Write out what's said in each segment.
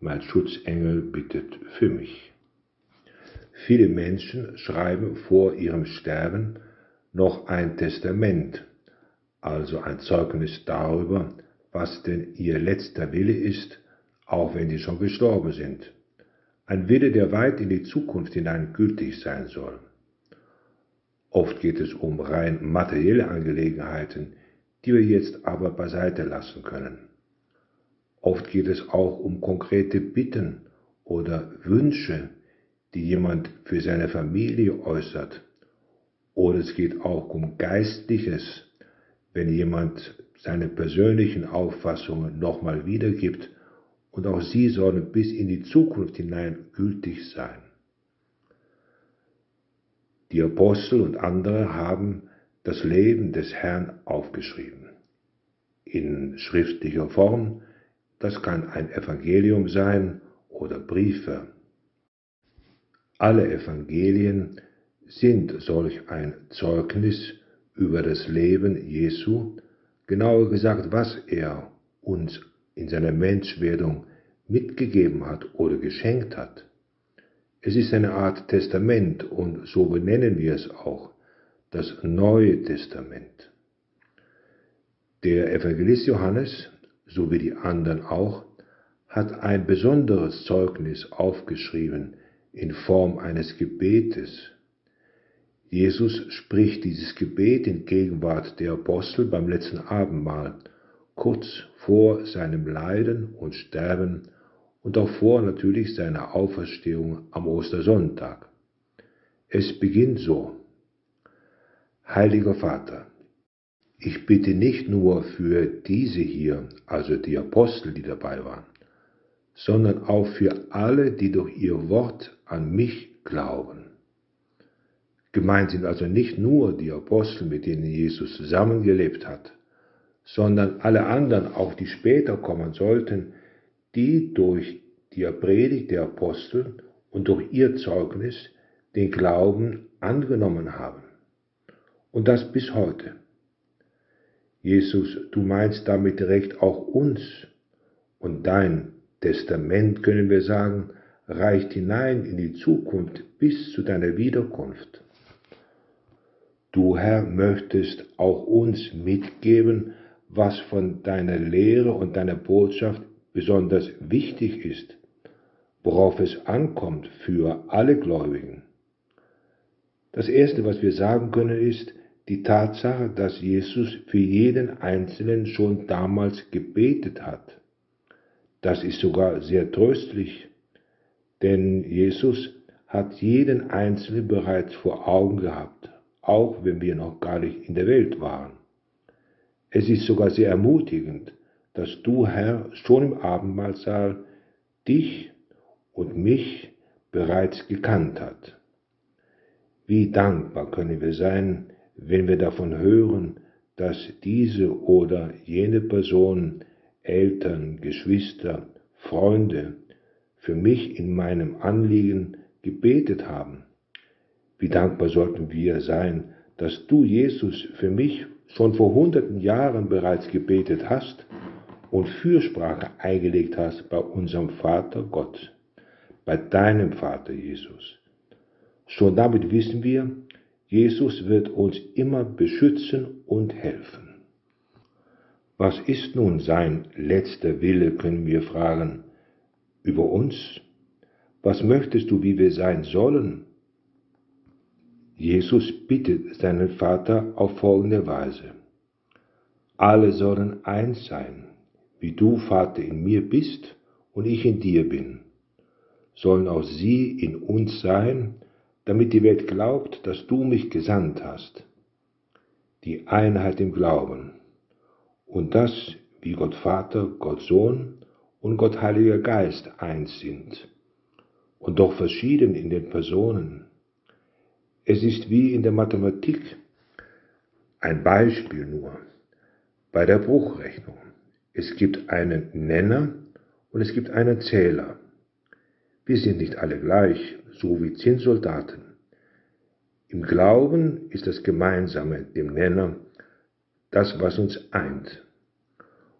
mein Schutzengel bittet für mich. Viele Menschen schreiben vor ihrem Sterben noch ein Testament, also ein Zeugnis darüber, was denn ihr letzter Wille ist, auch wenn sie schon gestorben sind. Ein Wille, der weit in die Zukunft hinein gültig sein soll. Oft geht es um rein materielle Angelegenheiten, die wir jetzt aber beiseite lassen können. Oft geht es auch um konkrete Bitten oder Wünsche, die jemand für seine Familie äußert. Oder es geht auch um Geistliches, wenn jemand seine persönlichen Auffassungen nochmal wiedergibt und auch sie sollen bis in die Zukunft hinein gültig sein. Die Apostel und andere haben das Leben des Herrn aufgeschrieben. In schriftlicher Form, das kann ein Evangelium sein oder Briefe. Alle Evangelien sind solch ein Zeugnis über das Leben Jesu, genauer gesagt, was er uns in seiner Menschwerdung mitgegeben hat oder geschenkt hat. Es ist eine Art Testament und so benennen wir es auch, das Neue Testament. Der Evangelist Johannes, so wie die anderen auch, hat ein besonderes Zeugnis aufgeschrieben in Form eines Gebetes. Jesus spricht dieses Gebet in Gegenwart der Apostel beim letzten Abendmahl, kurz vor seinem Leiden und Sterben und auch vor natürlich seiner Auferstehung am Ostersonntag. Es beginnt so. Heiliger Vater, ich bitte nicht nur für diese hier, also die Apostel, die dabei waren, sondern auch für alle, die durch ihr Wort an mich glauben. Gemeint sind also nicht nur die Apostel, mit denen Jesus zusammengelebt hat, sondern alle anderen, auch die später kommen sollten, die durch die Predigt der Apostel und durch ihr Zeugnis den Glauben angenommen haben. Und das bis heute. Jesus, du meinst damit direkt auch uns. Und dein Testament, können wir sagen, reicht hinein in die Zukunft bis zu deiner Wiederkunft. Du Herr möchtest auch uns mitgeben, was von deiner Lehre und deiner Botschaft besonders wichtig ist, worauf es ankommt für alle Gläubigen. Das Erste, was wir sagen können, ist die Tatsache, dass Jesus für jeden Einzelnen schon damals gebetet hat. Das ist sogar sehr tröstlich, denn Jesus hat jeden Einzelnen bereits vor Augen gehabt, auch wenn wir noch gar nicht in der Welt waren. Es ist sogar sehr ermutigend, dass du, Herr, schon im Abendmahlsaal dich und mich bereits gekannt hat. Wie dankbar können wir sein, wenn wir davon hören, dass diese oder jene Person, Eltern, Geschwister, Freunde für mich in meinem Anliegen gebetet haben. Wie dankbar sollten wir sein, dass du, Jesus, für mich schon vor hunderten Jahren bereits gebetet hast und Fürsprache eingelegt hast bei unserem Vater Gott, bei deinem Vater Jesus. Schon damit wissen wir, Jesus wird uns immer beschützen und helfen. Was ist nun sein letzter Wille, können wir fragen, über uns? Was möchtest du, wie wir sein sollen? Jesus bittet seinen Vater auf folgende Weise. Alle sollen eins sein, wie du, Vater, in mir bist und ich in dir bin, sollen auch sie in uns sein, damit die Welt glaubt, dass du mich gesandt hast. Die Einheit im Glauben. Und das, wie Gott Vater, Gott Sohn und Gott Heiliger Geist eins sind. und doch verschieden in den Personen. Es ist wie in der Mathematik. Ein Beispiel nur. Bei der Bruchrechnung. Es gibt einen Nenner und es gibt einen Zähler. Wir sind nicht alle gleich, so wie Zinssoldaten. Im Glauben ist das Gemeinsame, dem Nenner, das, was uns eint.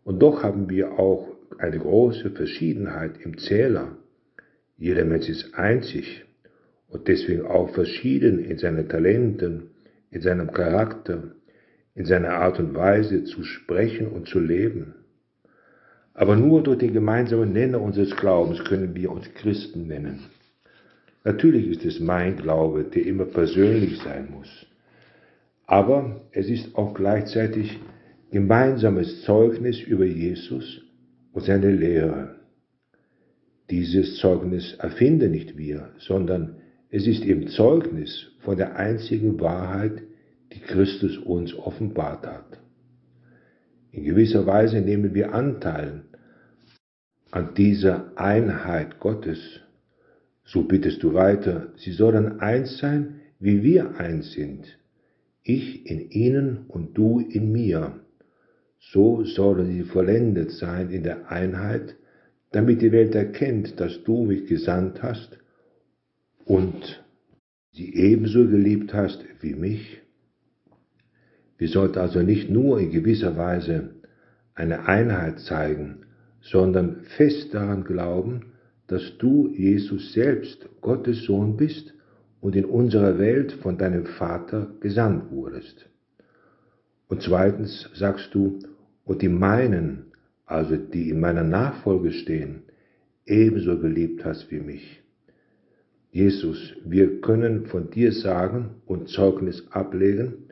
Und doch haben wir auch eine große Verschiedenheit im Zähler. Jeder Mensch ist einzig und deswegen auch verschieden in seinen Talenten, in seinem Charakter, in seiner Art und Weise zu sprechen und zu leben. Aber nur durch den gemeinsamen Nenner unseres Glaubens können wir uns Christen nennen. Natürlich ist es mein Glaube, der immer persönlich sein muss. Aber es ist auch gleichzeitig gemeinsames Zeugnis über Jesus und seine Lehre. Dieses Zeugnis erfinden nicht wir, sondern es ist eben Zeugnis von der einzigen Wahrheit, die Christus uns offenbart hat. In gewisser Weise nehmen wir Anteil an dieser Einheit Gottes. So bittest du weiter, sie sollen eins sein, wie wir eins sind. Ich in ihnen und du in mir. So sollen sie vollendet sein in der Einheit, damit die Welt erkennt, dass du mich gesandt hast und sie ebenso geliebt hast wie mich. Wir sollten also nicht nur in gewisser Weise eine Einheit zeigen, sondern fest daran glauben, dass du, Jesus selbst, Gottes Sohn bist und in unserer Welt von deinem Vater gesandt wurdest. Und zweitens sagst du, und die meinen, also die in meiner Nachfolge stehen, ebenso geliebt hast wie mich. Jesus, wir können von dir sagen und Zeugnis ablegen,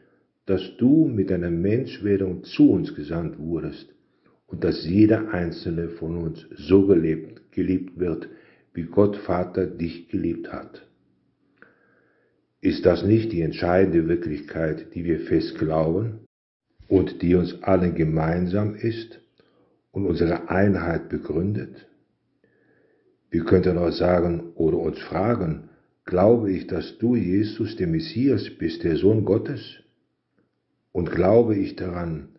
dass du mit deiner Menschwerdung zu uns gesandt wurdest und dass jeder einzelne von uns so gelebt, geliebt wird, wie Gott Vater dich geliebt hat. Ist das nicht die entscheidende Wirklichkeit, die wir fest glauben und die uns allen gemeinsam ist und unsere Einheit begründet? Wir könnten auch sagen oder uns fragen, glaube ich, dass du, Jesus, der Messias bist, der Sohn Gottes? Und glaube ich daran,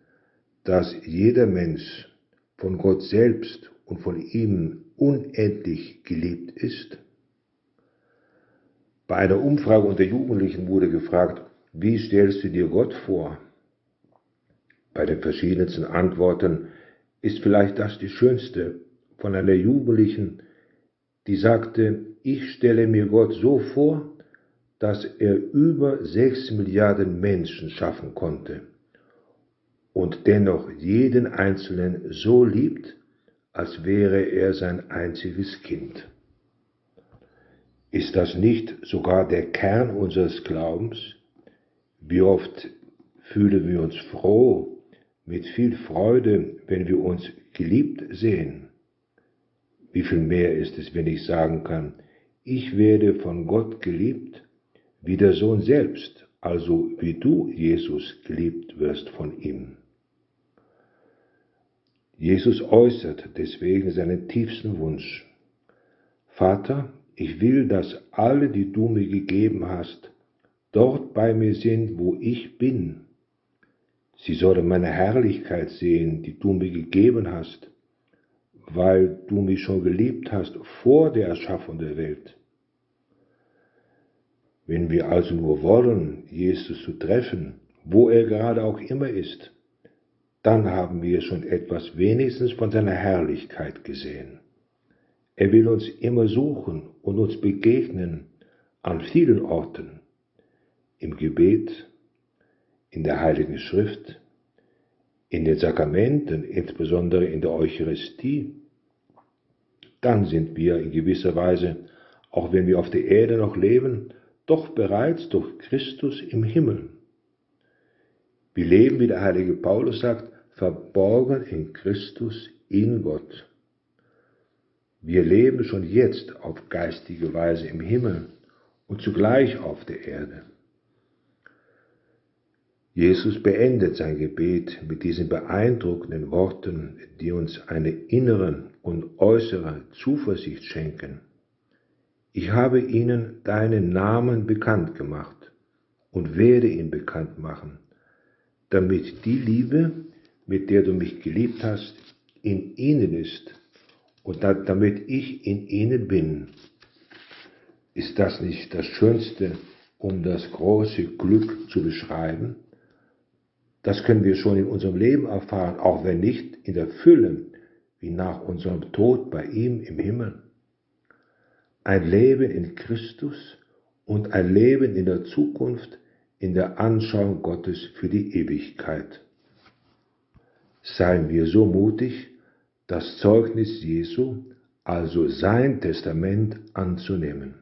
dass jeder Mensch von Gott selbst und von ihm unendlich geliebt ist? Bei einer Umfrage unter Jugendlichen wurde gefragt, wie stellst du dir Gott vor? Bei den verschiedensten Antworten ist vielleicht das die schönste von einer Jugendlichen, die sagte, ich stelle mir Gott so vor, dass er über sechs Milliarden Menschen schaffen konnte und dennoch jeden Einzelnen so liebt, als wäre er sein einziges Kind. Ist das nicht sogar der Kern unseres Glaubens? Wie oft fühlen wir uns froh, mit viel Freude, wenn wir uns geliebt sehen? Wie viel mehr ist es, wenn ich sagen kann, ich werde von Gott geliebt, wie der Sohn selbst, also wie du, Jesus, geliebt wirst von ihm. Jesus äußert deswegen seinen tiefsten Wunsch. Vater, ich will, dass alle, die du mir gegeben hast, dort bei mir sind, wo ich bin. Sie sollen meine Herrlichkeit sehen, die du mir gegeben hast, weil du mich schon geliebt hast vor der Erschaffung der Welt. Wenn wir also nur wollen, Jesus zu treffen, wo er gerade auch immer ist, dann haben wir schon etwas wenigstens von seiner Herrlichkeit gesehen. Er will uns immer suchen und uns begegnen an vielen Orten, im Gebet, in der Heiligen Schrift, in den Sakramenten, insbesondere in der Eucharistie. Dann sind wir in gewisser Weise, auch wenn wir auf der Erde noch leben, doch bereits durch Christus im Himmel. Wir leben, wie der heilige Paulus sagt, verborgen in Christus, in Gott. Wir leben schon jetzt auf geistige Weise im Himmel und zugleich auf der Erde. Jesus beendet sein Gebet mit diesen beeindruckenden Worten, die uns eine innere und äußere Zuversicht schenken. Ich habe ihnen deinen Namen bekannt gemacht und werde ihn bekannt machen, damit die Liebe, mit der du mich geliebt hast, in ihnen ist und damit ich in ihnen bin. Ist das nicht das Schönste, um das große Glück zu beschreiben? Das können wir schon in unserem Leben erfahren, auch wenn nicht in der Fülle, wie nach unserem Tod bei ihm im Himmel ein Leben in Christus und ein Leben in der Zukunft in der Anschauung Gottes für die Ewigkeit. Seien wir so mutig, das Zeugnis Jesu, also sein Testament, anzunehmen.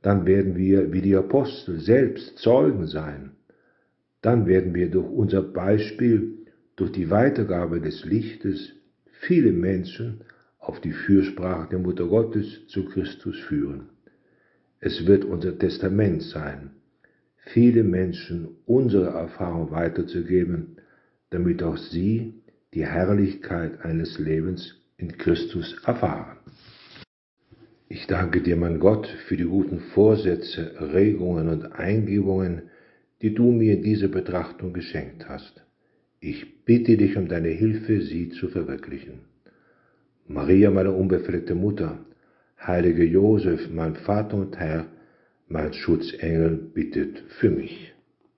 Dann werden wir wie die Apostel selbst Zeugen sein. Dann werden wir durch unser Beispiel, durch die Weitergabe des Lichtes viele Menschen auf die Fürsprache der Mutter Gottes zu Christus führen. Es wird unser Testament sein, viele Menschen unsere Erfahrung weiterzugeben, damit auch sie die Herrlichkeit eines Lebens in Christus erfahren. Ich danke dir, mein Gott, für die guten Vorsätze, Regungen und Eingebungen, die du mir in dieser Betrachtung geschenkt hast. Ich bitte dich um deine Hilfe, sie zu verwirklichen. Maria, meine unbefleckte Mutter, heilige Josef, mein Vater und Herr, mein Schutzengel, bittet für mich.